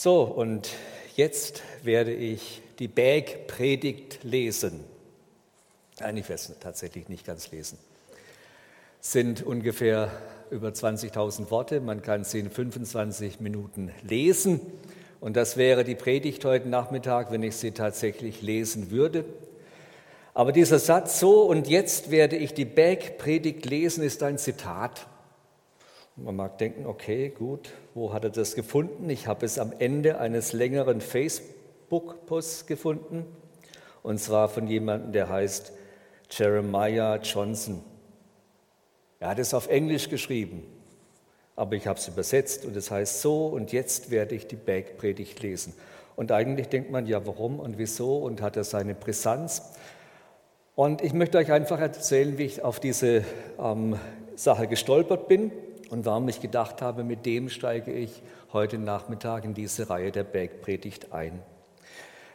So, und jetzt werde ich die Bergpredigt lesen. Nein, ich werde es tatsächlich nicht ganz lesen. Es sind ungefähr über 20.000 Worte. Man kann sie in 25 Minuten lesen. Und das wäre die Predigt heute Nachmittag, wenn ich sie tatsächlich lesen würde. Aber dieser Satz so, und jetzt werde ich die Bergpredigt lesen, ist ein Zitat. Man mag denken, okay, gut, wo hat er das gefunden? Ich habe es am Ende eines längeren Facebook-Posts gefunden, und zwar von jemandem, der heißt Jeremiah Johnson. Er hat es auf Englisch geschrieben, aber ich habe es übersetzt und es heißt so, und jetzt werde ich die Bergpredigt lesen. Und eigentlich denkt man, ja, warum und wieso und hat er seine Brisanz? Und ich möchte euch einfach erzählen, wie ich auf diese ähm, Sache gestolpert bin und warum ich gedacht habe, mit dem steige ich heute Nachmittag in diese Reihe der Bergpredigt ein.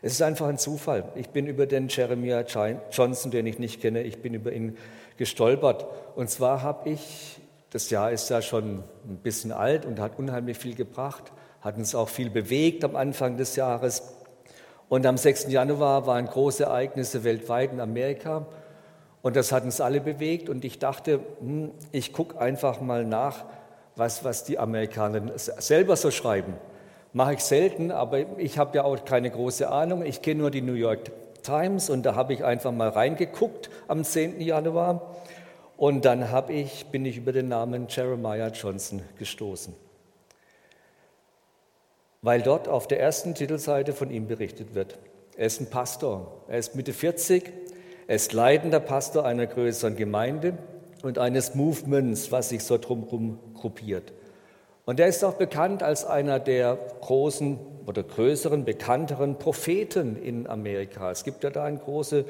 Es ist einfach ein Zufall. Ich bin über den Jeremiah Johnson, den ich nicht kenne, ich bin über ihn gestolpert. Und zwar habe ich, das Jahr ist ja schon ein bisschen alt und hat unheimlich viel gebracht, hat uns auch viel bewegt am Anfang des Jahres. Und am 6. Januar waren große Ereignisse weltweit in Amerika. Und das hat uns alle bewegt. Und ich dachte, hm, ich gucke einfach mal nach, was, was die Amerikaner selber so schreiben. Mache ich selten, aber ich habe ja auch keine große Ahnung. Ich kenne nur die New York Times und da habe ich einfach mal reingeguckt am 10. Januar. Und dann ich, bin ich über den Namen Jeremiah Johnson gestoßen weil dort auf der ersten Titelseite von ihm berichtet wird. Er ist ein Pastor, er ist Mitte 40, er ist leitender Pastor einer größeren Gemeinde und eines Movements, was sich so drumherum gruppiert. Und er ist auch bekannt als einer der großen oder größeren, bekannteren Propheten in Amerika. Es gibt ja da eine große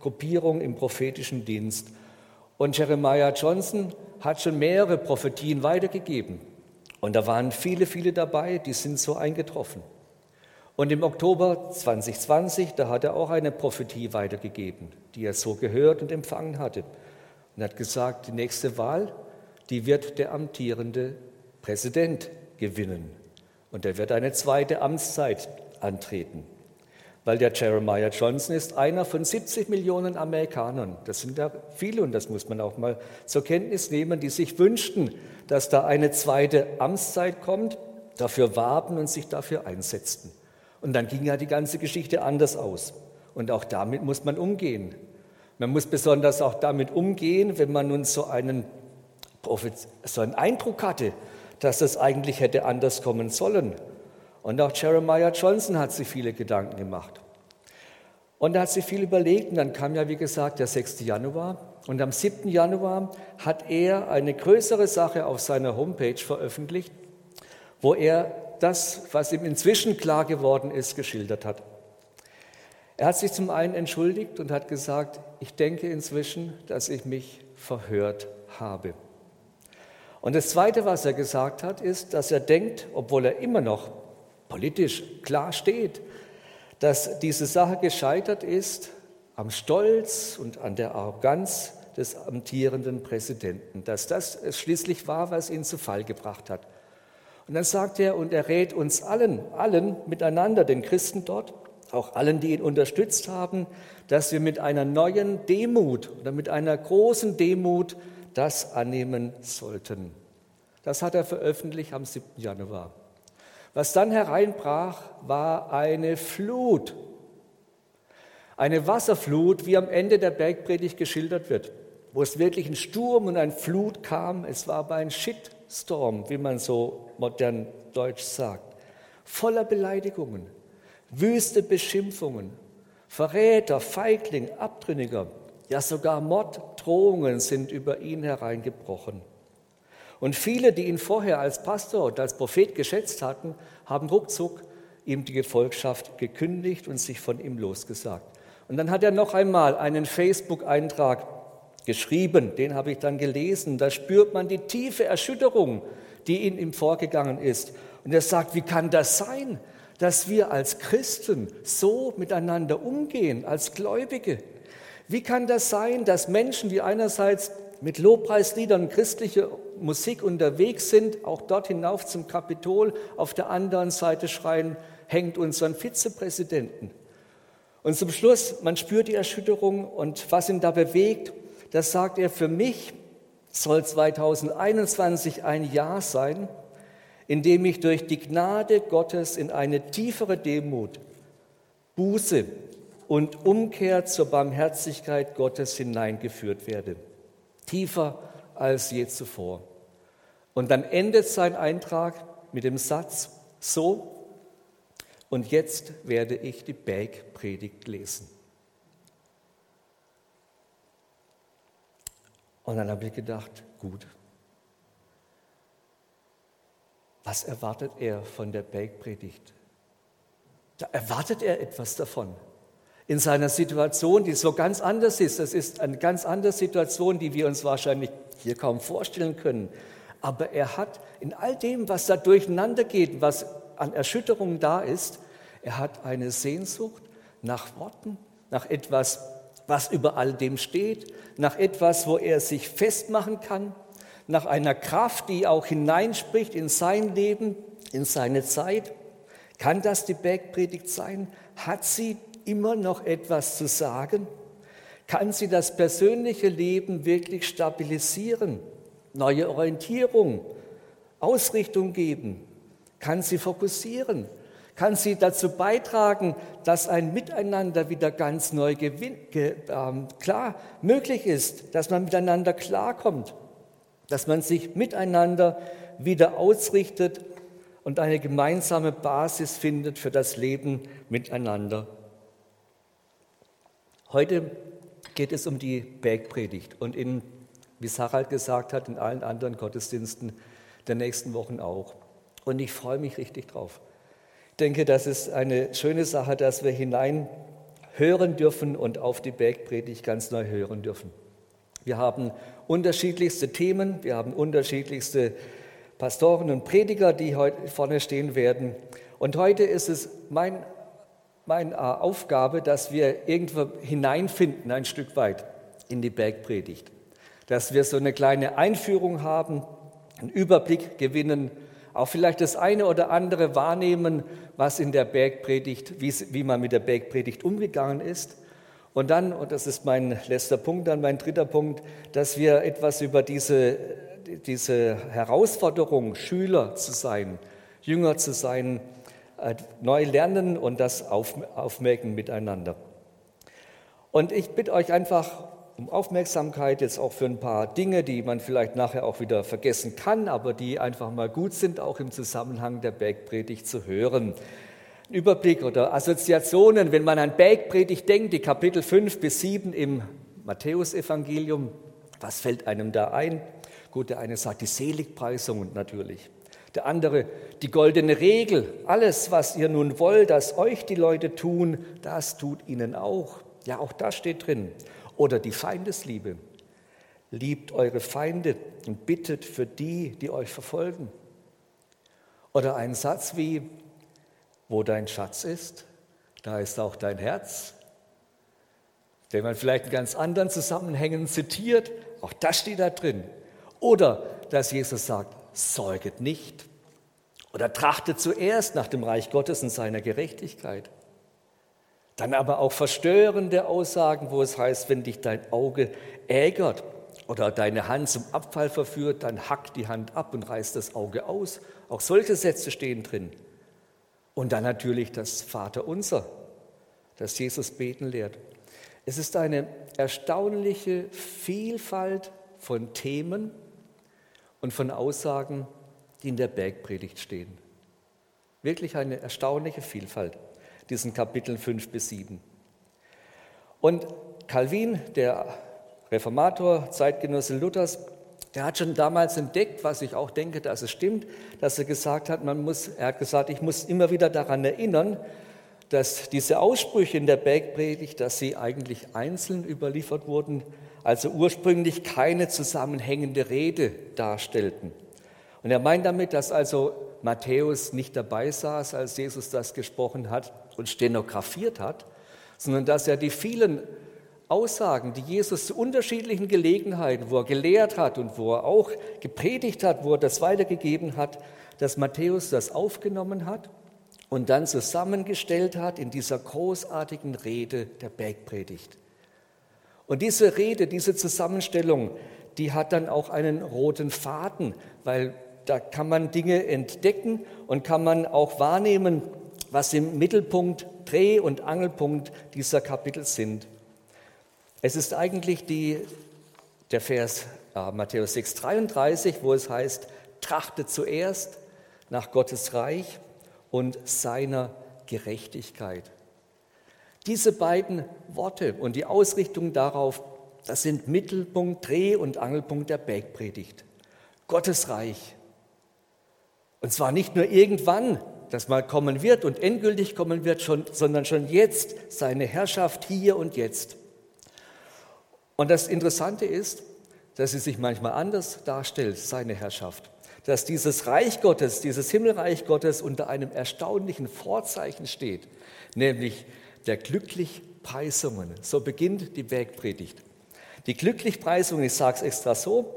Gruppierung im prophetischen Dienst. Und Jeremiah Johnson hat schon mehrere Prophetien weitergegeben. Und da waren viele, viele dabei, die sind so eingetroffen. Und im Oktober 2020, da hat er auch eine Prophetie weitergegeben, die er so gehört und empfangen hatte. Und hat gesagt, die nächste Wahl, die wird der amtierende Präsident gewinnen. Und er wird eine zweite Amtszeit antreten weil der Jeremiah Johnson ist einer von 70 Millionen Amerikanern. Das sind ja viele und das muss man auch mal zur Kenntnis nehmen, die sich wünschten, dass da eine zweite Amtszeit kommt, dafür warben und sich dafür einsetzten. Und dann ging ja die ganze Geschichte anders aus. Und auch damit muss man umgehen. Man muss besonders auch damit umgehen, wenn man nun so einen, so einen Eindruck hatte, dass das eigentlich hätte anders kommen sollen. Und auch Jeremiah Johnson hat sich viele Gedanken gemacht. Und er hat sich viel überlegt und dann kam ja, wie gesagt, der 6. Januar. Und am 7. Januar hat er eine größere Sache auf seiner Homepage veröffentlicht, wo er das, was ihm inzwischen klar geworden ist, geschildert hat. Er hat sich zum einen entschuldigt und hat gesagt, ich denke inzwischen, dass ich mich verhört habe. Und das Zweite, was er gesagt hat, ist, dass er denkt, obwohl er immer noch politisch klar steht, dass diese Sache gescheitert ist am Stolz und an der Arroganz des amtierenden Präsidenten, dass das schließlich war, was ihn zu Fall gebracht hat. Und dann sagt er, und er rät uns allen, allen miteinander, den Christen dort, auch allen, die ihn unterstützt haben, dass wir mit einer neuen Demut oder mit einer großen Demut das annehmen sollten. Das hat er veröffentlicht am 7. Januar. Was dann hereinbrach, war eine Flut. Eine Wasserflut, wie am Ende der Bergpredigt geschildert wird, wo es wirklich ein Sturm und ein Flut kam. Es war aber ein Shitstorm, wie man so modern deutsch sagt. Voller Beleidigungen, wüste Beschimpfungen, Verräter, Feigling, Abtrünniger, ja sogar Morddrohungen sind über ihn hereingebrochen. Und viele, die ihn vorher als Pastor und als Prophet geschätzt hatten, haben ruckzuck ihm die Gefolgschaft gekündigt und sich von ihm losgesagt. Und dann hat er noch einmal einen Facebook-Eintrag geschrieben, den habe ich dann gelesen. Da spürt man die tiefe Erschütterung, die in ihm vorgegangen ist. Und er sagt, wie kann das sein, dass wir als Christen so miteinander umgehen, als Gläubige? Wie kann das sein, dass Menschen, die einerseits mit Lobpreisliedern christliche Musik unterwegs sind, auch dort hinauf zum Kapitol, auf der anderen Seite schreien, hängt unseren Vizepräsidenten. Und zum Schluss, man spürt die Erschütterung und was ihn da bewegt, das sagt er, für mich soll 2021 ein Jahr sein, in dem ich durch die Gnade Gottes in eine tiefere Demut, Buße und Umkehr zur Barmherzigkeit Gottes hineingeführt werde. Tiefer als je zuvor. Und dann endet sein Eintrag mit dem Satz, so, und jetzt werde ich die Bergpredigt lesen. Und dann habe ich gedacht, gut, was erwartet er von der Bergpredigt? Da erwartet er etwas davon. In seiner Situation, die so ganz anders ist. Das ist eine ganz andere Situation, die wir uns wahrscheinlich hier kaum vorstellen können. Aber er hat in all dem, was da durcheinander geht, was an Erschütterungen da ist, er hat eine Sehnsucht nach Worten, nach etwas, was über all dem steht, nach etwas, wo er sich festmachen kann, nach einer Kraft, die auch hineinspricht in sein Leben, in seine Zeit. Kann das die Bergpredigt sein? Hat sie immer noch etwas zu sagen? Kann sie das persönliche Leben wirklich stabilisieren, neue Orientierung, Ausrichtung geben? Kann sie fokussieren? Kann sie dazu beitragen, dass ein Miteinander wieder ganz neu ähm, klar möglich ist, dass man miteinander klarkommt, dass man sich miteinander wieder ausrichtet und eine gemeinsame Basis findet für das Leben miteinander. Heute geht es um die Bergpredigt und in, wie Sarah gesagt hat, in allen anderen Gottesdiensten der nächsten Wochen auch. Und ich freue mich richtig drauf denke, das ist eine schöne Sache, dass wir hinein hören dürfen und auf die Bergpredigt ganz neu hören dürfen. Wir haben unterschiedlichste Themen, wir haben unterschiedlichste Pastoren und Prediger, die heute vorne stehen werden. Und heute ist es mein, meine äh, Aufgabe, dass wir irgendwo hineinfinden, ein Stück weit in die Bergpredigt. Dass wir so eine kleine Einführung haben, einen Überblick gewinnen auch vielleicht das eine oder andere wahrnehmen, was in der Bergpredigt, wie, man mit der Bergpredigt umgegangen ist. Und dann, und das ist mein letzter Punkt, dann mein dritter Punkt, dass wir etwas über diese, diese Herausforderung, Schüler zu sein, Jünger zu sein, äh, neu lernen und das auf, aufmerken miteinander. Und ich bitte euch einfach um Aufmerksamkeit, jetzt auch für ein paar Dinge, die man vielleicht nachher auch wieder vergessen kann, aber die einfach mal gut sind, auch im Zusammenhang der Bergpredigt zu hören. Ein Überblick oder Assoziationen, wenn man an Bergpredigt denkt, die Kapitel 5 bis 7 im Matthäusevangelium, was fällt einem da ein? Gut, der eine sagt die Seligpreisung natürlich. Der andere die goldene Regel. Alles, was ihr nun wollt, dass euch die Leute tun, das tut ihnen auch. Ja, auch das steht drin. Oder die Feindesliebe. Liebt eure Feinde und bittet für die, die euch verfolgen. Oder ein Satz wie, wo dein Schatz ist, da ist auch dein Herz, den man vielleicht in ganz anderen Zusammenhängen zitiert, auch das steht da drin. Oder dass Jesus sagt, säuget nicht. Oder trachtet zuerst nach dem Reich Gottes und seiner Gerechtigkeit. Dann aber auch verstörende Aussagen, wo es heißt, wenn dich dein Auge ärgert oder deine Hand zum Abfall verführt, dann hack die Hand ab und reiß das Auge aus. Auch solche Sätze stehen drin. Und dann natürlich das Vaterunser, das Jesus beten lehrt. Es ist eine erstaunliche Vielfalt von Themen und von Aussagen, die in der Bergpredigt stehen. Wirklich eine erstaunliche Vielfalt diesen Kapiteln 5 bis 7. Und Calvin, der Reformator, Zeitgenosse Luthers, der hat schon damals entdeckt, was ich auch denke, dass es stimmt, dass er gesagt hat, man muss, er hat gesagt, ich muss immer wieder daran erinnern, dass diese Aussprüche in der Bergpredigt, dass sie eigentlich einzeln überliefert wurden, also ursprünglich keine zusammenhängende Rede darstellten. Und er meint damit, dass also Matthäus nicht dabei saß, als Jesus das gesprochen hat und stenografiert hat, sondern dass er die vielen Aussagen, die Jesus zu unterschiedlichen Gelegenheiten, wo er gelehrt hat und wo er auch gepredigt hat, wo er das weitergegeben hat, dass Matthäus das aufgenommen hat und dann zusammengestellt hat in dieser großartigen Rede der Bergpredigt. Und diese Rede, diese Zusammenstellung, die hat dann auch einen roten Faden, weil da kann man Dinge entdecken und kann man auch wahrnehmen, was im Mittelpunkt, Dreh- und Angelpunkt dieser Kapitel sind. Es ist eigentlich die, der Vers äh, Matthäus 6, 33, wo es heißt, trachtet zuerst nach Gottes Reich und seiner Gerechtigkeit. Diese beiden Worte und die Ausrichtung darauf, das sind Mittelpunkt, Dreh- und Angelpunkt der Bergpredigt. Gottes Reich. Und zwar nicht nur irgendwann, das mal kommen wird und endgültig kommen wird, schon, sondern schon jetzt seine Herrschaft hier und jetzt. Und das Interessante ist, dass sie sich manchmal anders darstellt, seine Herrschaft. Dass dieses Reich Gottes, dieses Himmelreich Gottes unter einem erstaunlichen Vorzeichen steht, nämlich der Glücklichpreisungen. So beginnt die Bergpredigt. Die Glücklichpreisungen, ich sage es extra so,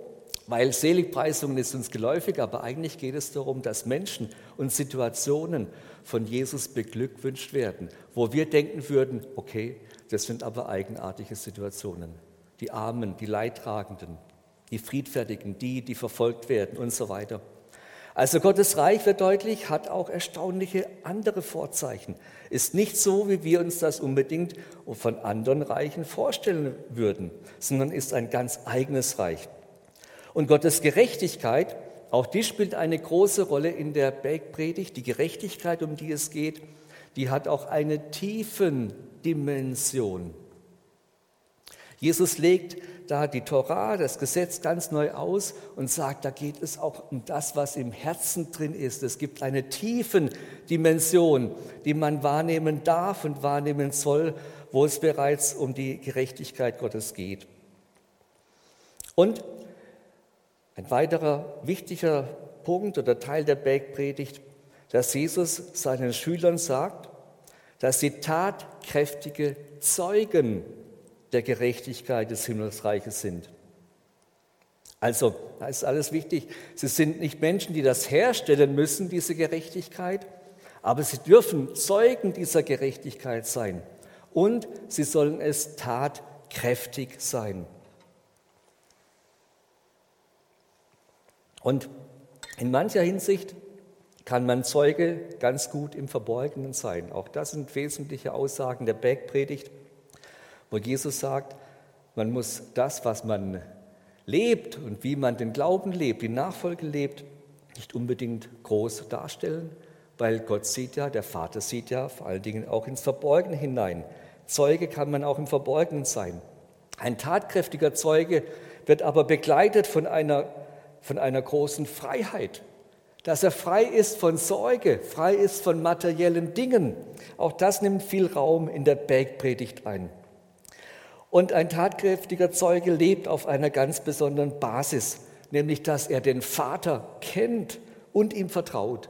weil Seligpreisungen ist uns geläufig, aber eigentlich geht es darum, dass Menschen und Situationen von Jesus beglückwünscht werden, wo wir denken würden, okay, das sind aber eigenartige Situationen. Die Armen, die Leidtragenden, die Friedfertigen, die, die verfolgt werden und so weiter. Also Gottes Reich wird deutlich, hat auch erstaunliche andere Vorzeichen. Ist nicht so, wie wir uns das unbedingt von anderen Reichen vorstellen würden, sondern ist ein ganz eigenes Reich. Und Gottes Gerechtigkeit, auch die spielt eine große Rolle in der Bergpredigt. Die Gerechtigkeit, um die es geht, die hat auch eine tiefen Dimension. Jesus legt da die Torah, das Gesetz ganz neu aus und sagt, da geht es auch um das, was im Herzen drin ist. Es gibt eine tiefen Dimension, die man wahrnehmen darf und wahrnehmen soll, wo es bereits um die Gerechtigkeit Gottes geht. Und ein weiterer wichtiger Punkt oder Teil der Bergpredigt, dass Jesus seinen Schülern sagt, dass sie tatkräftige Zeugen der Gerechtigkeit des Himmelsreiches sind. Also, da ist alles wichtig. Sie sind nicht Menschen, die das herstellen müssen, diese Gerechtigkeit, aber sie dürfen Zeugen dieser Gerechtigkeit sein. Und sie sollen es tatkräftig sein. Und in mancher Hinsicht kann man Zeuge ganz gut im Verborgenen sein. Auch das sind wesentliche Aussagen der Bergpredigt, wo Jesus sagt, man muss das, was man lebt und wie man den Glauben lebt, die Nachfolge lebt, nicht unbedingt groß darstellen, weil Gott sieht ja, der Vater sieht ja vor allen Dingen auch ins Verborgene hinein. Zeuge kann man auch im Verborgenen sein. Ein tatkräftiger Zeuge wird aber begleitet von einer von einer großen Freiheit, dass er frei ist von Sorge, frei ist von materiellen Dingen. Auch das nimmt viel Raum in der Bergpredigt ein. Und ein tatkräftiger Zeuge lebt auf einer ganz besonderen Basis, nämlich dass er den Vater kennt und ihm vertraut.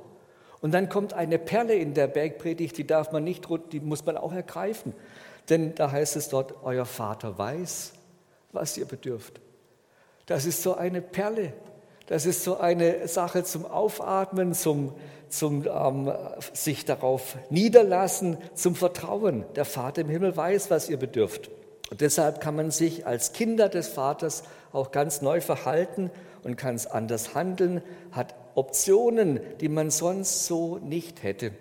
Und dann kommt eine Perle in der Bergpredigt, die darf man nicht, die muss man auch ergreifen. Denn da heißt es dort, euer Vater weiß, was ihr bedürft. Das ist so eine Perle, das ist so eine Sache zum Aufatmen, zum, zum ähm, sich darauf niederlassen, zum Vertrauen. Der Vater im Himmel weiß, was ihr bedürft. Und deshalb kann man sich als Kinder des Vaters auch ganz neu verhalten und kann es anders handeln, hat Optionen, die man sonst so nicht hätte.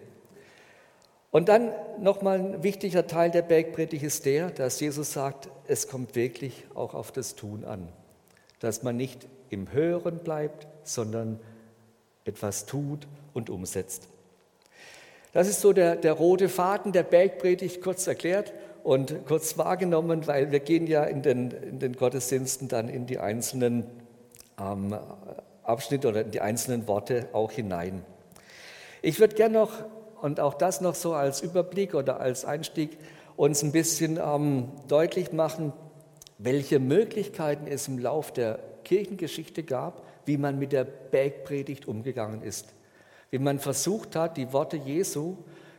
Und dann nochmal ein wichtiger Teil der Bergpredigt ist der, dass Jesus sagt, es kommt wirklich auch auf das Tun an. Dass man nicht im Hören bleibt, sondern etwas tut und umsetzt. Das ist so der, der rote Faden der Bergpredigt, kurz erklärt und kurz wahrgenommen, weil wir gehen ja in den, in den Gottesdiensten dann in die einzelnen ähm, Abschnitte oder in die einzelnen Worte auch hinein. Ich würde gerne noch, und auch das noch so als Überblick oder als Einstieg, uns ein bisschen ähm, deutlich machen, welche Möglichkeiten es im Lauf der Kirchengeschichte gab, wie man mit der Bergpredigt umgegangen ist. Wie man versucht hat, die Worte Jesu,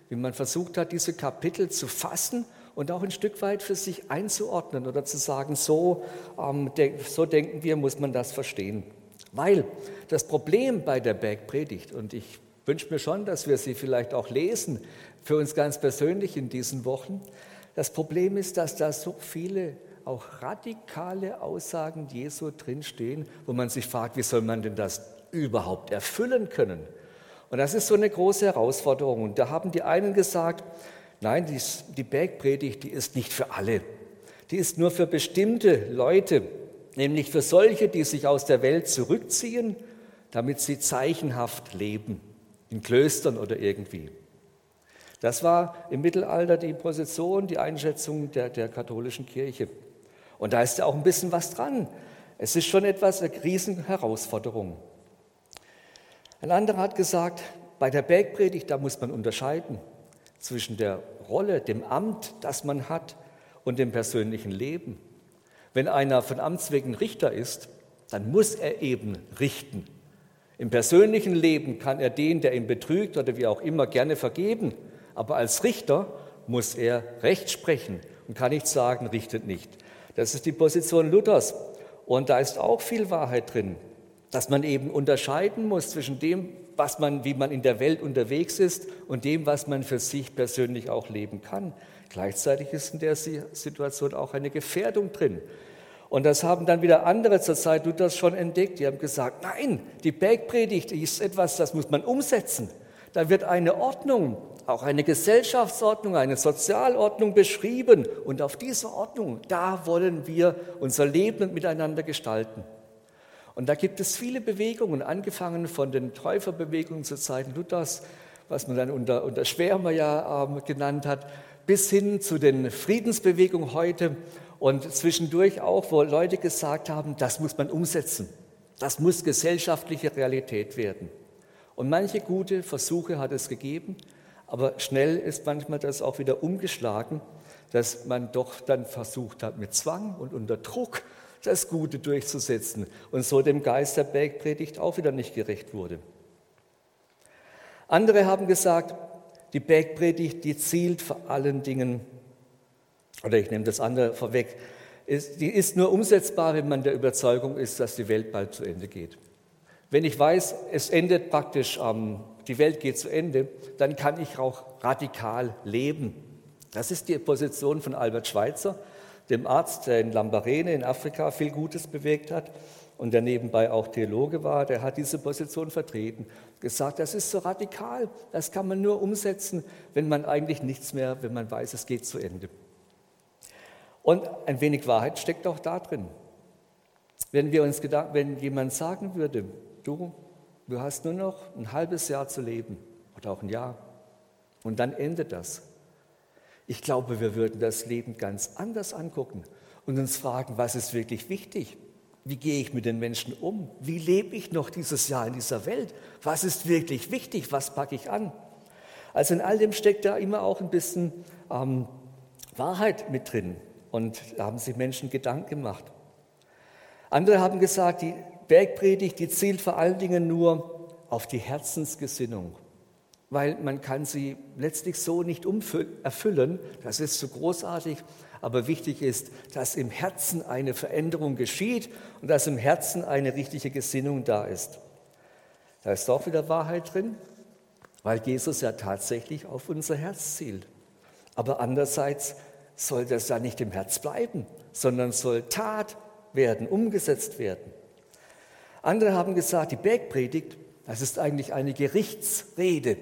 wie man versucht hat, diese Kapitel zu fassen und auch ein Stück weit für sich einzuordnen oder zu sagen, so, ähm, so denken wir, muss man das verstehen. Weil das Problem bei der Bergpredigt, und ich wünsche mir schon, dass wir sie vielleicht auch lesen, für uns ganz persönlich in diesen Wochen, das Problem ist, dass da so viele auch radikale Aussagen Jesu drinstehen, wo man sich fragt, wie soll man denn das überhaupt erfüllen können? Und das ist so eine große Herausforderung. Und da haben die einen gesagt, nein, die Bergpredigt, die ist nicht für alle. Die ist nur für bestimmte Leute, nämlich für solche, die sich aus der Welt zurückziehen, damit sie zeichenhaft leben, in Klöstern oder irgendwie. Das war im Mittelalter die Position, die Einschätzung der, der katholischen Kirche. Und da ist ja auch ein bisschen was dran. Es ist schon etwas eine Riesenherausforderung. Ein anderer hat gesagt, bei der Bergpredigt, da muss man unterscheiden zwischen der Rolle, dem Amt, das man hat, und dem persönlichen Leben. Wenn einer von Amts wegen Richter ist, dann muss er eben richten. Im persönlichen Leben kann er den, der ihn betrügt oder wie auch immer, gerne vergeben. Aber als Richter muss er Recht sprechen und kann nicht sagen, richtet nicht. Das ist die Position Luthers. Und da ist auch viel Wahrheit drin dass man eben unterscheiden muss zwischen dem, was man, wie man in der Welt unterwegs ist und dem, was man für sich persönlich auch leben kann. Gleichzeitig ist in der Situation auch eine Gefährdung drin. Und das haben dann wieder andere zur Zeit Luthers schon entdeckt. Die haben gesagt, nein, die Bergpredigt ist etwas, das muss man umsetzen. Da wird eine Ordnung, auch eine Gesellschaftsordnung, eine Sozialordnung beschrieben. Und auf diese Ordnung, da wollen wir unser Leben miteinander gestalten. Und da gibt es viele Bewegungen, angefangen von den Täuferbewegungen zur Zeit Luthers, was man dann unter, unter Schwärmer ja äh, genannt hat, bis hin zu den Friedensbewegungen heute und zwischendurch auch, wo Leute gesagt haben, das muss man umsetzen. Das muss gesellschaftliche Realität werden. Und manche gute Versuche hat es gegeben, aber schnell ist manchmal das auch wieder umgeschlagen, dass man doch dann versucht hat, mit Zwang und unter Druck das Gute durchzusetzen und so dem Geist der Bergpredigt auch wieder nicht gerecht wurde. Andere haben gesagt, die Bergpredigt, die zielt vor allen Dingen, oder ich nehme das andere vorweg, ist, die ist nur umsetzbar, wenn man der Überzeugung ist, dass die Welt bald zu Ende geht. Wenn ich weiß, es endet praktisch, ähm, die Welt geht zu Ende, dann kann ich auch radikal leben. Das ist die Position von Albert Schweitzer dem Arzt, der in Lambarene in Afrika viel Gutes bewegt hat und der nebenbei auch Theologe war, der hat diese Position vertreten, gesagt, das ist so radikal, das kann man nur umsetzen, wenn man eigentlich nichts mehr, wenn man weiß, es geht zu Ende. Und ein wenig Wahrheit steckt auch da drin. Wenn, wir uns wenn jemand sagen würde, du, du hast nur noch ein halbes Jahr zu leben oder auch ein Jahr und dann endet das, ich glaube, wir würden das Leben ganz anders angucken und uns fragen, was ist wirklich wichtig? Wie gehe ich mit den Menschen um? Wie lebe ich noch dieses Jahr in dieser Welt? Was ist wirklich wichtig? Was packe ich an? Also in all dem steckt da immer auch ein bisschen ähm, Wahrheit mit drin. Und da haben sich Menschen Gedanken gemacht. Andere haben gesagt, die Bergpredigt, die zielt vor allen Dingen nur auf die Herzensgesinnung weil man kann sie letztlich so nicht erfüllen. Das ist so großartig. Aber wichtig ist, dass im Herzen eine Veränderung geschieht und dass im Herzen eine richtige Gesinnung da ist. Da ist auch wieder Wahrheit drin, weil Jesus ja tatsächlich auf unser Herz zielt. Aber andererseits soll das ja nicht im Herz bleiben, sondern soll Tat werden, umgesetzt werden. Andere haben gesagt, die Bergpredigt, das ist eigentlich eine Gerichtsrede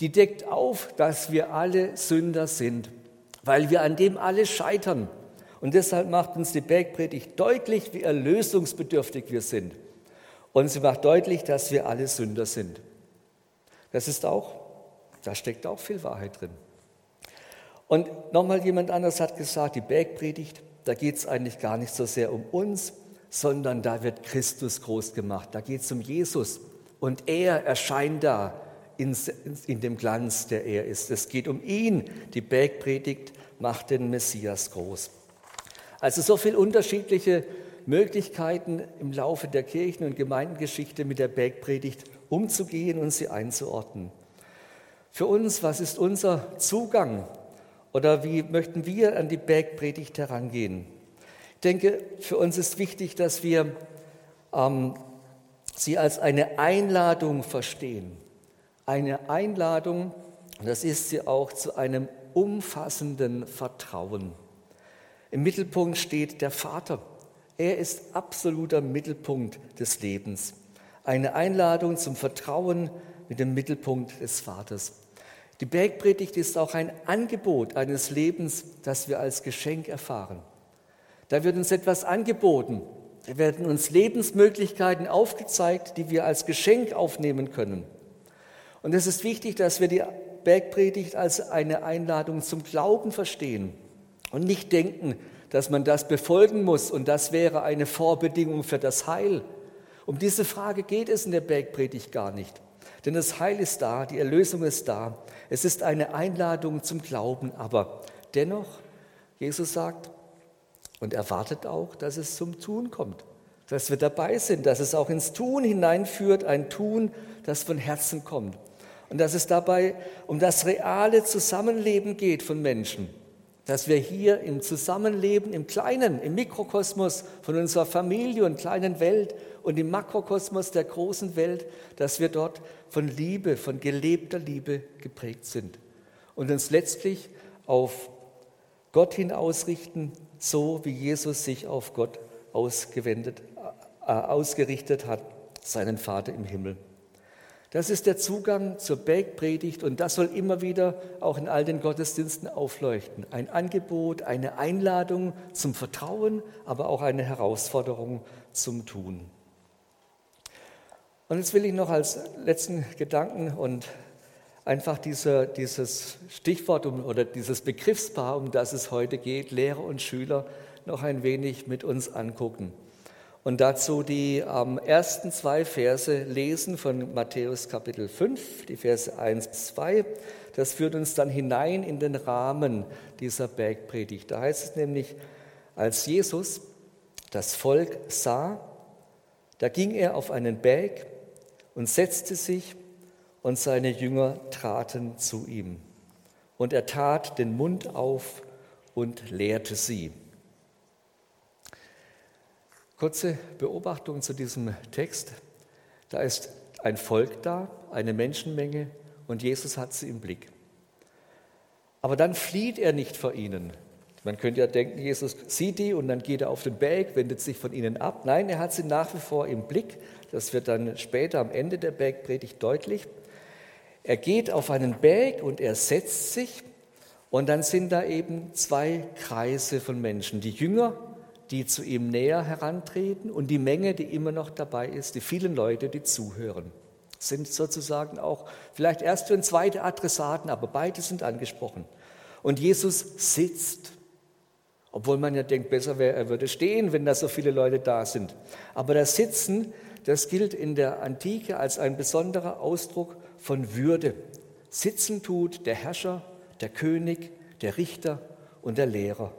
die deckt auf, dass wir alle Sünder sind, weil wir an dem alle scheitern. Und deshalb macht uns die Bergpredigt deutlich, wie erlösungsbedürftig wir sind. Und sie macht deutlich, dass wir alle Sünder sind. Das ist auch, da steckt auch viel Wahrheit drin. Und nochmal jemand anders hat gesagt, die Bergpredigt, da geht es eigentlich gar nicht so sehr um uns, sondern da wird Christus groß gemacht. Da geht es um Jesus. Und er erscheint da in, in dem Glanz, der er ist. Es geht um ihn. Die Bergpredigt macht den Messias groß. Also so viele unterschiedliche Möglichkeiten im Laufe der Kirchen- und Gemeindengeschichte mit der Bergpredigt umzugehen und sie einzuordnen. Für uns, was ist unser Zugang? Oder wie möchten wir an die Bergpredigt herangehen? Ich denke, für uns ist wichtig, dass wir ähm, sie als eine Einladung verstehen. Eine Einladung, das ist sie auch zu einem umfassenden Vertrauen. Im Mittelpunkt steht der Vater. Er ist absoluter Mittelpunkt des Lebens. Eine Einladung zum Vertrauen mit dem Mittelpunkt des Vaters. Die Bergpredigt ist auch ein Angebot eines Lebens, das wir als Geschenk erfahren. Da wird uns etwas angeboten. Da werden uns Lebensmöglichkeiten aufgezeigt, die wir als Geschenk aufnehmen können. Und es ist wichtig, dass wir die Bergpredigt als eine Einladung zum Glauben verstehen und nicht denken, dass man das befolgen muss und das wäre eine Vorbedingung für das Heil. Um diese Frage geht es in der Bergpredigt gar nicht. Denn das Heil ist da, die Erlösung ist da. Es ist eine Einladung zum Glauben, aber dennoch, Jesus sagt und erwartet auch, dass es zum Tun kommt, dass wir dabei sind, dass es auch ins Tun hineinführt, ein Tun, das von Herzen kommt. Und dass es dabei um das reale Zusammenleben geht von Menschen, dass wir hier im Zusammenleben, im Kleinen, im Mikrokosmos von unserer Familie und kleinen Welt und im Makrokosmos der großen Welt, dass wir dort von Liebe, von gelebter Liebe geprägt sind und uns letztlich auf Gott hin ausrichten, so wie Jesus sich auf Gott ausgewendet, äh, ausgerichtet hat, seinen Vater im Himmel. Das ist der Zugang zur Bergpredigt und das soll immer wieder auch in all den Gottesdiensten aufleuchten. Ein Angebot, eine Einladung zum Vertrauen, aber auch eine Herausforderung zum Tun. Und jetzt will ich noch als letzten Gedanken und einfach dieser, dieses Stichwort um, oder dieses Begriffspaar, um das es heute geht, Lehrer und Schüler, noch ein wenig mit uns angucken. Und dazu die ähm, ersten zwei Verse lesen von Matthäus Kapitel 5, die Verse 1 bis 2. Das führt uns dann hinein in den Rahmen dieser Bergpredigt. Da heißt es nämlich, als Jesus das Volk sah, da ging er auf einen Berg und setzte sich, und seine Jünger traten zu ihm. Und er tat den Mund auf und lehrte sie. Kurze Beobachtung zu diesem Text. Da ist ein Volk da, eine Menschenmenge und Jesus hat sie im Blick. Aber dann flieht er nicht vor ihnen. Man könnte ja denken, Jesus sieht die und dann geht er auf den Berg, wendet sich von ihnen ab. Nein, er hat sie nach wie vor im Blick. Das wird dann später am Ende der Bergpredigt deutlich. Er geht auf einen Berg und er setzt sich und dann sind da eben zwei Kreise von Menschen. Die Jünger die zu ihm näher herantreten und die Menge, die immer noch dabei ist, die vielen Leute, die zuhören. Sind sozusagen auch vielleicht erste und zweite Adressaten, aber beide sind angesprochen. Und Jesus sitzt, obwohl man ja denkt, besser wäre, er würde stehen, wenn da so viele Leute da sind. Aber das Sitzen, das gilt in der Antike als ein besonderer Ausdruck von Würde. Sitzen tut der Herrscher, der König, der Richter und der Lehrer.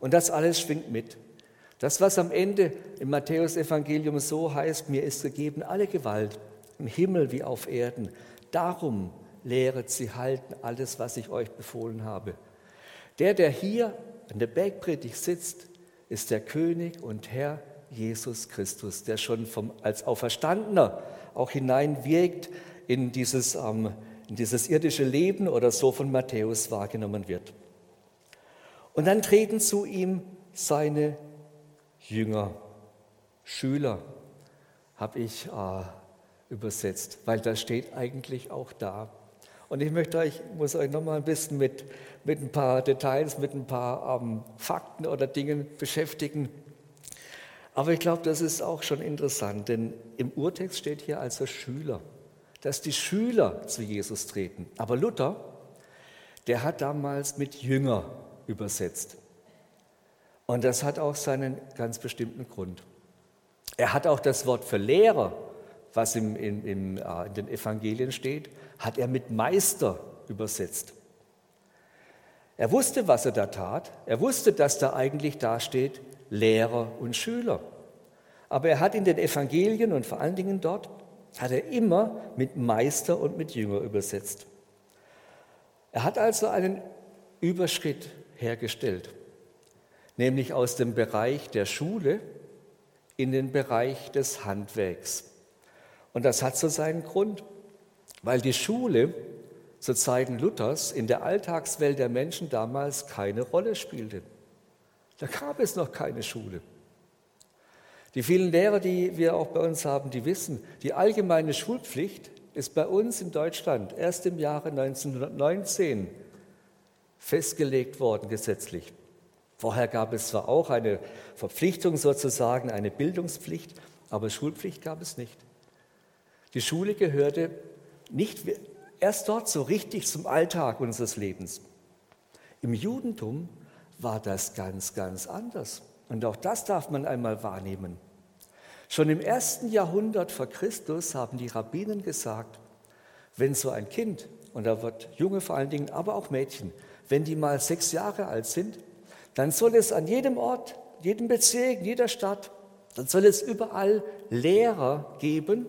Und das alles schwingt mit. Das, was am Ende im Matthäusevangelium so heißt, mir ist gegeben alle Gewalt im Himmel wie auf Erden. Darum lehret sie halten alles, was ich euch befohlen habe. Der, der hier an der Bergpredigt sitzt, ist der König und Herr Jesus Christus, der schon vom, als Auferstandener auch hineinwirkt in dieses, ähm, in dieses irdische Leben oder so von Matthäus wahrgenommen wird. Und dann treten zu ihm seine Jünger, Schüler habe ich äh, übersetzt, weil das steht eigentlich auch da. Und ich möchte euch, muss euch noch mal ein bisschen mit, mit ein paar Details, mit ein paar ähm, Fakten oder Dingen beschäftigen. Aber ich glaube, das ist auch schon interessant, denn im Urtext steht hier also Schüler, dass die Schüler zu Jesus treten. Aber Luther, der hat damals mit Jünger übersetzt. Und das hat auch seinen ganz bestimmten Grund. Er hat auch das Wort für Lehrer, was im, im, im, äh, in den Evangelien steht, hat er mit Meister übersetzt. Er wusste, was er da tat. Er wusste, dass da eigentlich dasteht Lehrer und Schüler. Aber er hat in den Evangelien und vor allen Dingen dort, hat er immer mit Meister und mit Jünger übersetzt. Er hat also einen Überschritt hergestellt, nämlich aus dem Bereich der Schule in den Bereich des Handwerks. Und das hat so seinen Grund, weil die Schule zu Zeiten Luthers in der Alltagswelt der Menschen damals keine Rolle spielte. Da gab es noch keine Schule. Die vielen Lehrer, die wir auch bei uns haben, die wissen, die allgemeine Schulpflicht ist bei uns in Deutschland erst im Jahre 1919 festgelegt worden gesetzlich. Vorher gab es zwar auch eine Verpflichtung sozusagen, eine Bildungspflicht, aber Schulpflicht gab es nicht. Die Schule gehörte nicht erst dort so richtig zum Alltag unseres Lebens. Im Judentum war das ganz, ganz anders. Und auch das darf man einmal wahrnehmen. Schon im ersten Jahrhundert vor Christus haben die Rabbinen gesagt, wenn so ein Kind, und da wird Junge vor allen Dingen, aber auch Mädchen, wenn die mal sechs Jahre alt sind, dann soll es an jedem Ort, jedem Bezirk, jeder Stadt, dann soll es überall Lehrer geben,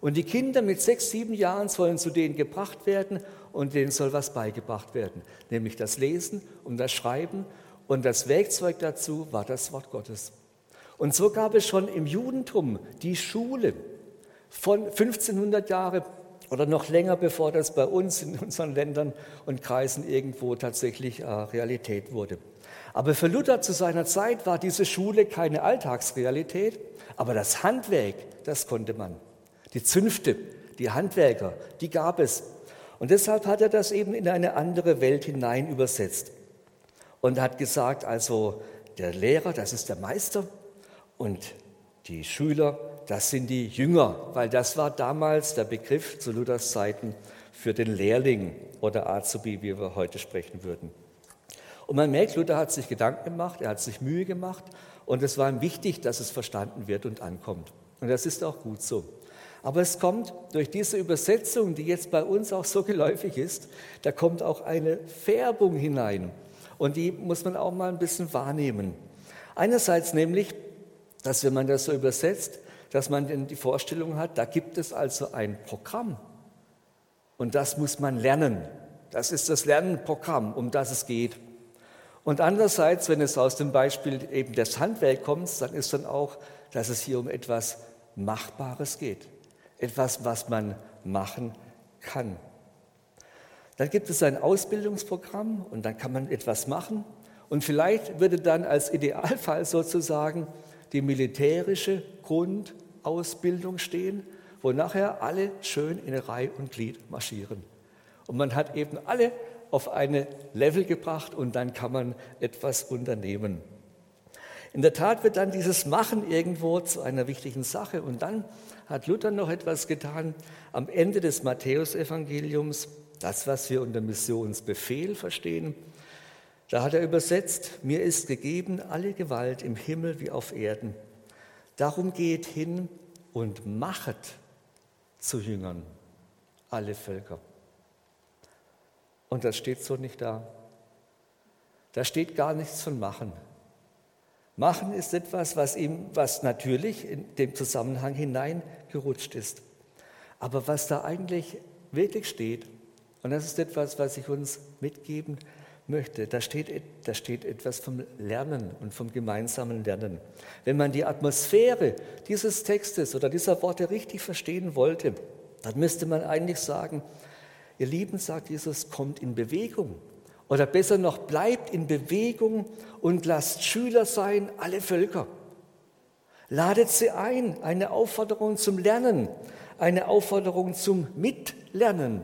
und die Kinder mit sechs, sieben Jahren sollen zu denen gebracht werden und denen soll was beigebracht werden, nämlich das Lesen und das Schreiben. Und das Werkzeug dazu war das Wort Gottes. Und so gab es schon im Judentum die Schule von 1500 Jahre oder noch länger, bevor das bei uns in unseren Ländern und Kreisen irgendwo tatsächlich äh, Realität wurde. Aber für Luther zu seiner Zeit war diese Schule keine Alltagsrealität, aber das Handwerk, das konnte man. Die Zünfte, die Handwerker, die gab es. Und deshalb hat er das eben in eine andere Welt hinein übersetzt und hat gesagt, also der Lehrer, das ist der Meister und die Schüler, das sind die Jünger, weil das war damals der Begriff zu Luthers Zeiten für den Lehrling oder Azubi, wie wir heute sprechen würden. Und man merkt, Luther hat sich Gedanken gemacht, er hat sich Mühe gemacht und es war ihm wichtig, dass es verstanden wird und ankommt. Und das ist auch gut so. Aber es kommt durch diese Übersetzung, die jetzt bei uns auch so geläufig ist, da kommt auch eine Färbung hinein. Und die muss man auch mal ein bisschen wahrnehmen. Einerseits nämlich, dass wenn man das so übersetzt, dass man die Vorstellung hat, da gibt es also ein Programm. Und das muss man lernen. Das ist das Lernprogramm, um das es geht. Und andererseits, wenn es aus dem Beispiel eben des Handwerk kommt, dann ist dann auch, dass es hier um etwas Machbares geht etwas, was man machen kann. Dann gibt es ein Ausbildungsprogramm und dann kann man etwas machen. Und vielleicht würde dann als Idealfall sozusagen die militärische Grundausbildung stehen, wo nachher alle schön in Reihe und Glied marschieren. Und man hat eben alle auf eine Level gebracht und dann kann man etwas unternehmen. In der Tat wird dann dieses Machen irgendwo zu einer wichtigen Sache und dann hat Luther noch etwas getan. Am Ende des Matthäusevangeliums, das, was wir unter Missionsbefehl verstehen, da hat er übersetzt, mir ist gegeben alle Gewalt im Himmel wie auf Erden. Darum geht hin und machet zu Jüngern alle Völker. Und das steht so nicht da. Da steht gar nichts von machen. Machen ist etwas, was ihm, was natürlich in dem Zusammenhang hineingerutscht ist. Aber was da eigentlich wirklich steht, und das ist etwas, was ich uns mitgeben möchte, da steht, da steht etwas vom Lernen und vom gemeinsamen Lernen. Wenn man die Atmosphäre dieses Textes oder dieser Worte richtig verstehen wollte, dann müsste man eigentlich sagen, ihr Lieben, sagt Jesus, kommt in Bewegung. Oder besser noch, bleibt in Bewegung und lasst Schüler sein, alle Völker. Ladet sie ein, eine Aufforderung zum Lernen, eine Aufforderung zum Mitlernen,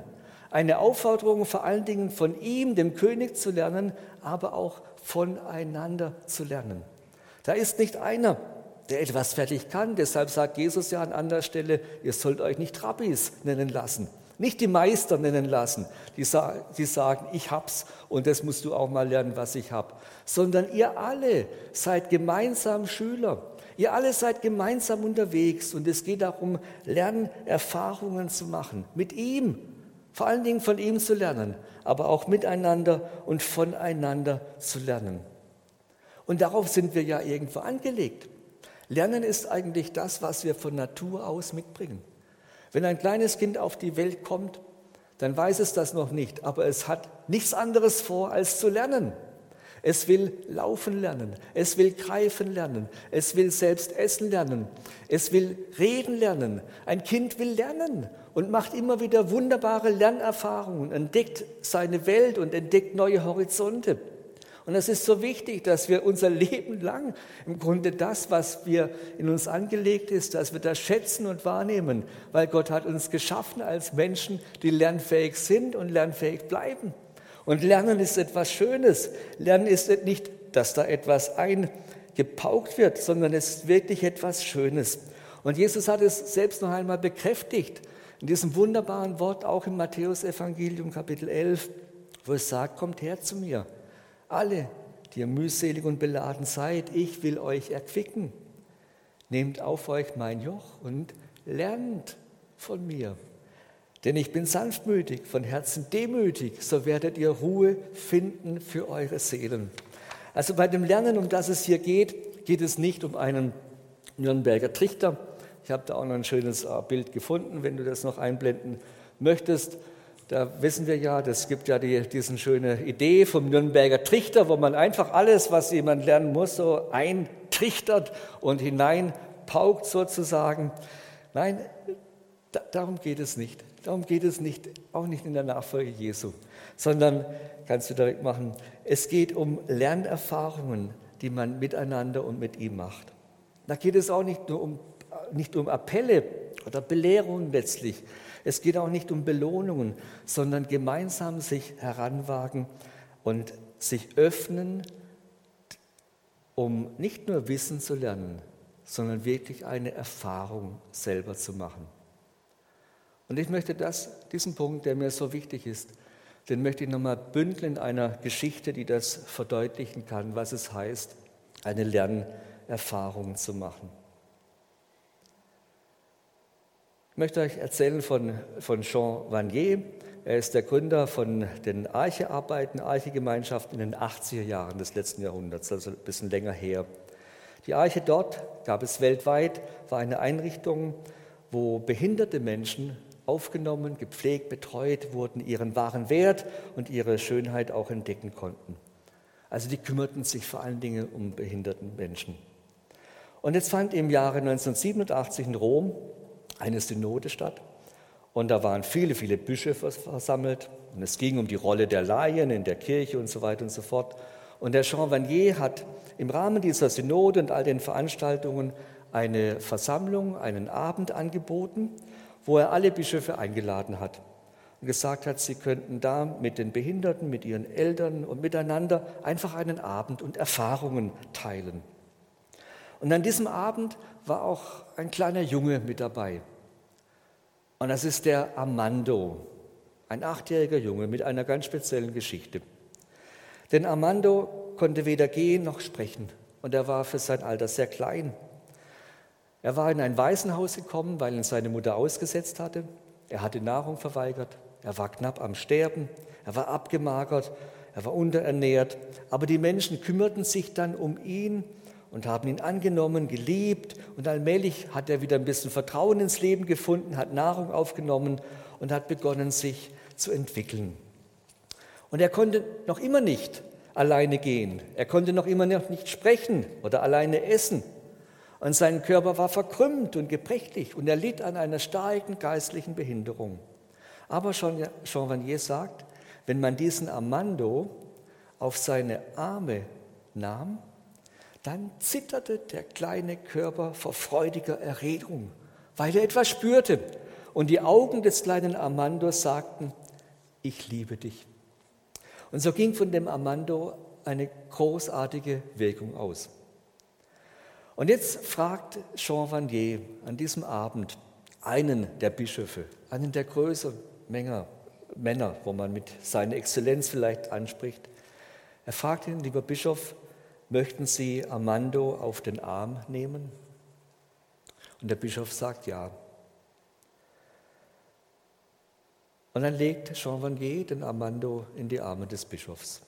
eine Aufforderung vor allen Dingen von ihm, dem König, zu lernen, aber auch voneinander zu lernen. Da ist nicht einer, der etwas fertig kann. Deshalb sagt Jesus ja an anderer Stelle, ihr sollt euch nicht Rabbis nennen lassen, nicht die Meister nennen lassen, die, die sagen, ich hab's und das musst du auch mal lernen, was ich hab. Sondern ihr alle seid gemeinsam Schüler. Ihr alle seid gemeinsam unterwegs und es geht darum, Lernerfahrungen zu machen. Mit ihm, vor allen Dingen von ihm zu lernen, aber auch miteinander und voneinander zu lernen. Und darauf sind wir ja irgendwo angelegt. Lernen ist eigentlich das, was wir von Natur aus mitbringen. Wenn ein kleines Kind auf die Welt kommt, dann weiß es das noch nicht, aber es hat nichts anderes vor, als zu lernen. Es will laufen lernen, es will greifen lernen, es will selbst essen lernen, es will reden lernen. Ein Kind will lernen und macht immer wieder wunderbare Lernerfahrungen, entdeckt seine Welt und entdeckt neue Horizonte. Und es ist so wichtig, dass wir unser Leben lang im Grunde das, was wir in uns angelegt ist, dass wir das schätzen und wahrnehmen, weil Gott hat uns geschaffen als Menschen, die lernfähig sind und lernfähig bleiben. Und Lernen ist etwas Schönes. Lernen ist nicht, dass da etwas eingepaukt wird, sondern es ist wirklich etwas Schönes. Und Jesus hat es selbst noch einmal bekräftigt in diesem wunderbaren Wort, auch im Matthäusevangelium Kapitel 11, wo es sagt, kommt her zu mir, alle, die ihr mühselig und beladen seid, ich will euch erquicken. Nehmt auf euch mein Joch und lernt von mir. Denn ich bin sanftmütig, von Herzen demütig, so werdet ihr Ruhe finden für eure Seelen. Also bei dem Lernen, um das es hier geht, geht es nicht um einen Nürnberger Trichter. Ich habe da auch noch ein schönes äh, Bild gefunden, wenn du das noch einblenden möchtest. Da wissen wir ja, das gibt ja die, diese schöne Idee vom Nürnberger Trichter, wo man einfach alles, was jemand lernen muss, so eintrichtert und hineinpaukt sozusagen. Nein, da, darum geht es nicht. Darum geht es nicht, auch nicht in der Nachfolge Jesu, sondern, kannst du direkt machen, es geht um Lernerfahrungen, die man miteinander und mit ihm macht. Da geht es auch nicht nur um, nicht um Appelle oder Belehrungen letztlich. Es geht auch nicht um Belohnungen, sondern gemeinsam sich heranwagen und sich öffnen, um nicht nur Wissen zu lernen, sondern wirklich eine Erfahrung selber zu machen. Und ich möchte das, diesen Punkt, der mir so wichtig ist, den möchte ich nochmal bündeln in einer Geschichte, die das verdeutlichen kann, was es heißt, eine Lernerfahrung zu machen. Ich möchte euch erzählen von, von Jean Vanier. Er ist der Gründer von den Archearbeiten, Archegemeinschaften in den 80er Jahren des letzten Jahrhunderts, also ein bisschen länger her. Die Arche dort gab es weltweit, war eine Einrichtung, wo behinderte Menschen aufgenommen, gepflegt, betreut wurden, ihren wahren Wert und ihre Schönheit auch entdecken konnten. Also die kümmerten sich vor allen Dingen um behinderten Menschen. Und jetzt fand im Jahre 1987 in Rom eine Synode statt. Und da waren viele, viele Bischöfe versammelt. Und es ging um die Rolle der Laien in der Kirche und so weiter und so fort. Und der Jean Vanier hat im Rahmen dieser Synode und all den Veranstaltungen eine Versammlung, einen Abend angeboten, wo er alle Bischöfe eingeladen hat und gesagt hat, sie könnten da mit den Behinderten, mit ihren Eltern und miteinander einfach einen Abend und Erfahrungen teilen. Und an diesem Abend war auch ein kleiner Junge mit dabei. Und das ist der Armando, ein achtjähriger Junge mit einer ganz speziellen Geschichte. Denn Armando konnte weder gehen noch sprechen und er war für sein Alter sehr klein. Er war in ein Waisenhaus gekommen, weil ihn seine Mutter ausgesetzt hatte. Er hatte Nahrung verweigert. Er war knapp am Sterben. Er war abgemagert. Er war unterernährt. Aber die Menschen kümmerten sich dann um ihn und haben ihn angenommen, geliebt. Und allmählich hat er wieder ein bisschen Vertrauen ins Leben gefunden, hat Nahrung aufgenommen und hat begonnen, sich zu entwickeln. Und er konnte noch immer nicht alleine gehen. Er konnte noch immer nicht sprechen oder alleine essen und sein Körper war verkrümmt und gebrechlich und er litt an einer starken geistlichen Behinderung. Aber Jean, Vanier sagt, wenn man diesen Armando auf seine Arme nahm, dann zitterte der kleine Körper vor freudiger Erregung, weil er etwas spürte. Und die Augen des kleinen Armando sagten, ich liebe dich. Und so ging von dem Armando eine großartige Wirkung aus. Und jetzt fragt Jean Vanier an diesem Abend einen der Bischöfe, einen der größeren Männer, wo man mit seiner Exzellenz vielleicht anspricht. Er fragt ihn, lieber Bischof, möchten Sie Armando auf den Arm nehmen? Und der Bischof sagt ja. Und dann legt Jean Vanier den Armando in die Arme des Bischofs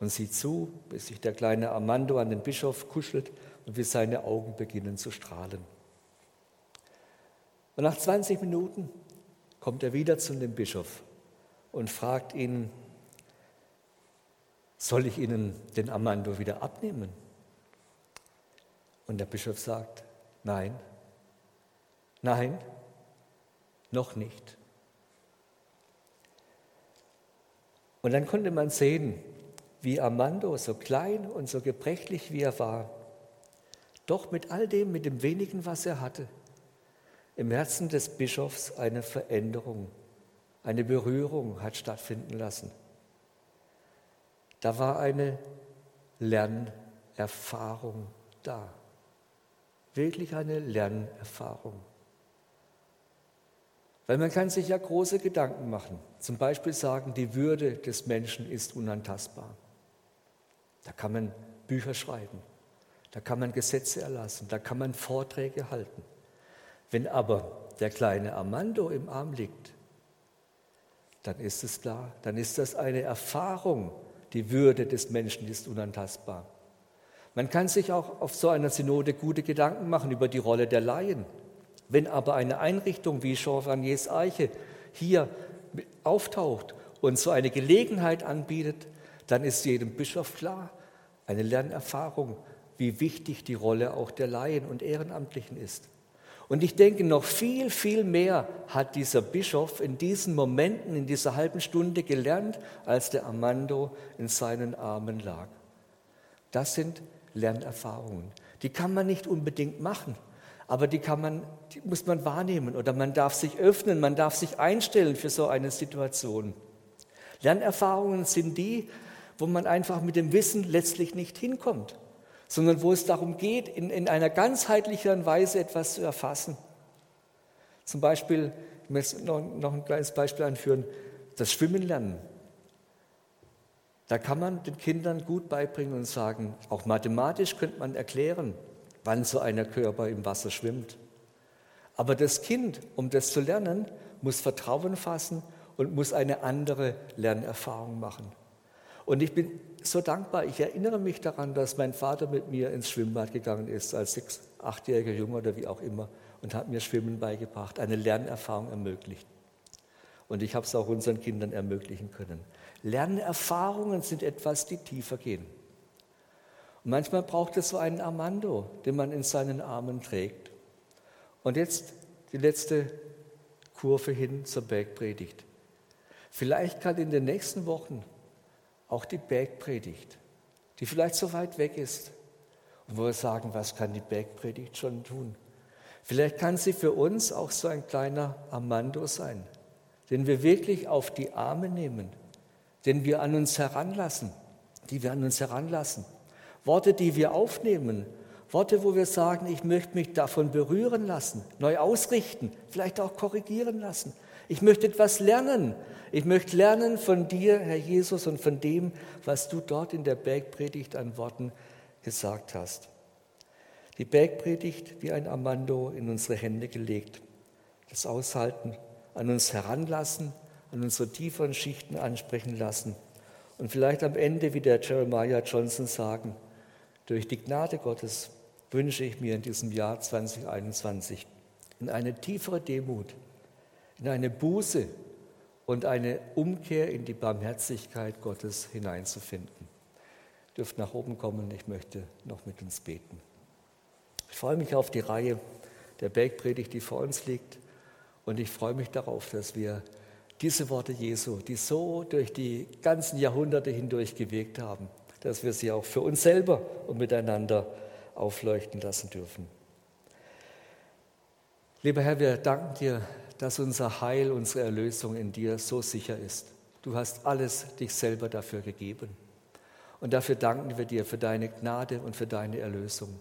und sieht zu, bis sich der kleine Armando an den Bischof kuschelt und wie seine Augen beginnen zu strahlen. Und nach 20 Minuten kommt er wieder zu dem Bischof und fragt ihn, soll ich Ihnen den Amando wieder abnehmen? Und der Bischof sagt, nein, nein, noch nicht. Und dann konnte man sehen, wie Armando, so klein und so gebrechlich wie er war, doch mit all dem, mit dem wenigen, was er hatte, im Herzen des Bischofs eine Veränderung, eine Berührung hat stattfinden lassen. Da war eine Lernerfahrung da. Wirklich eine Lernerfahrung. Weil man kann sich ja große Gedanken machen. Zum Beispiel sagen, die Würde des Menschen ist unantastbar. Da kann man Bücher schreiben, da kann man Gesetze erlassen, da kann man Vorträge halten. Wenn aber der kleine Armando im Arm liegt, dann ist es klar, dann ist das eine Erfahrung, die Würde des Menschen ist unantastbar. Man kann sich auch auf so einer Synode gute Gedanken machen über die Rolle der Laien. Wenn aber eine Einrichtung wie Chauvaniers Eiche hier auftaucht und so eine Gelegenheit anbietet, dann ist jedem Bischof klar, eine Lernerfahrung, wie wichtig die Rolle auch der Laien und Ehrenamtlichen ist. Und ich denke, noch viel, viel mehr hat dieser Bischof in diesen Momenten, in dieser halben Stunde gelernt, als der Armando in seinen Armen lag. Das sind Lernerfahrungen. Die kann man nicht unbedingt machen, aber die, kann man, die muss man wahrnehmen oder man darf sich öffnen, man darf sich einstellen für so eine Situation. Lernerfahrungen sind die, wo man einfach mit dem Wissen letztlich nicht hinkommt, sondern wo es darum geht, in, in einer ganzheitlichen Weise etwas zu erfassen. Zum Beispiel, ich möchte noch, noch ein kleines Beispiel anführen, das Schwimmen lernen. Da kann man den Kindern gut beibringen und sagen, auch mathematisch könnte man erklären, wann so ein Körper im Wasser schwimmt. Aber das Kind, um das zu lernen, muss Vertrauen fassen und muss eine andere Lernerfahrung machen. Und ich bin so dankbar. Ich erinnere mich daran, dass mein Vater mit mir ins Schwimmbad gegangen ist, als sechs, achtjähriger Junge oder wie auch immer, und hat mir Schwimmen beigebracht, eine Lernerfahrung ermöglicht. Und ich habe es auch unseren Kindern ermöglichen können. Lernerfahrungen sind etwas, die tiefer gehen. Und manchmal braucht es so einen Armando, den man in seinen Armen trägt. Und jetzt die letzte Kurve hin zur Bergpredigt. Vielleicht kann in den nächsten Wochen auch die Bergpredigt, die vielleicht so weit weg ist und wo wir sagen, was kann die Bergpredigt schon tun? Vielleicht kann sie für uns auch so ein kleiner Amando sein, den wir wirklich auf die Arme nehmen, den wir an uns heranlassen, die wir an uns heranlassen. Worte, die wir aufnehmen, Worte, wo wir sagen, ich möchte mich davon berühren lassen, neu ausrichten, vielleicht auch korrigieren lassen. Ich möchte etwas lernen. Ich möchte lernen von dir, Herr Jesus, und von dem, was du dort in der Bergpredigt an Worten gesagt hast. Die Bergpredigt wie ein Amando in unsere Hände gelegt. Das Aushalten, an uns heranlassen, an unsere tieferen Schichten ansprechen lassen. Und vielleicht am Ende, wie der Jeremiah Johnson sagen, durch die Gnade Gottes wünsche ich mir in diesem Jahr 2021 in eine tiefere Demut, in eine Buße und eine Umkehr in die Barmherzigkeit Gottes hineinzufinden. Ihr dürft nach oben kommen, ich möchte noch mit uns beten. Ich freue mich auf die Reihe der Bergpredigt, die vor uns liegt. Und ich freue mich darauf, dass wir diese Worte Jesu, die so durch die ganzen Jahrhunderte hindurch gewirkt haben, dass wir sie auch für uns selber und miteinander aufleuchten lassen dürfen. Lieber Herr, wir danken dir dass unser Heil, unsere Erlösung in dir so sicher ist. Du hast alles dich selber dafür gegeben. Und dafür danken wir dir für deine Gnade und für deine Erlösung.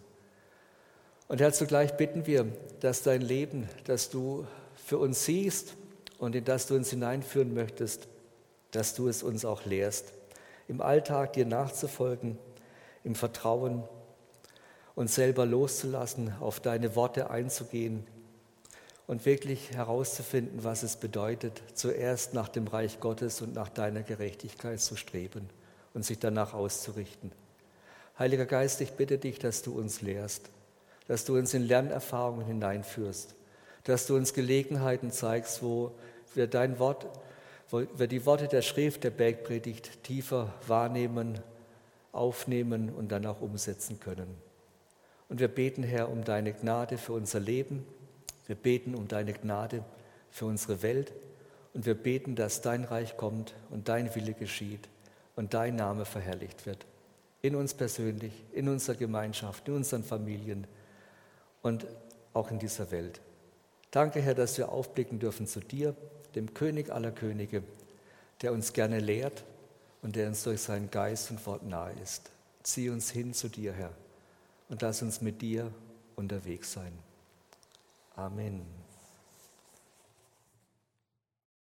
Und Herr, zugleich bitten wir, dass dein Leben, das du für uns siehst und in das du uns hineinführen möchtest, dass du es uns auch lehrst, im Alltag dir nachzufolgen, im Vertrauen, uns selber loszulassen, auf deine Worte einzugehen, und wirklich herauszufinden, was es bedeutet, zuerst nach dem Reich Gottes und nach deiner Gerechtigkeit zu streben und sich danach auszurichten. Heiliger Geist, ich bitte dich, dass du uns lehrst, dass du uns in Lernerfahrungen hineinführst, dass du uns Gelegenheiten zeigst, wo wir dein Wort, wir die Worte der Schrift der Bergpredigt tiefer wahrnehmen, aufnehmen und dann auch umsetzen können. Und wir beten, Herr, um deine Gnade für unser Leben. Wir beten um deine Gnade für unsere Welt. Und wir beten, dass dein Reich kommt und dein Wille geschieht und dein Name verherrlicht wird. In uns persönlich, in unserer Gemeinschaft, in unseren Familien und auch in dieser Welt. Danke, Herr, dass wir aufblicken dürfen zu dir, dem König aller Könige, der uns gerne lehrt und der uns durch seinen Geist und Wort nahe ist. Zieh uns hin zu dir, Herr, und lass uns mit dir unterwegs sein. Amen.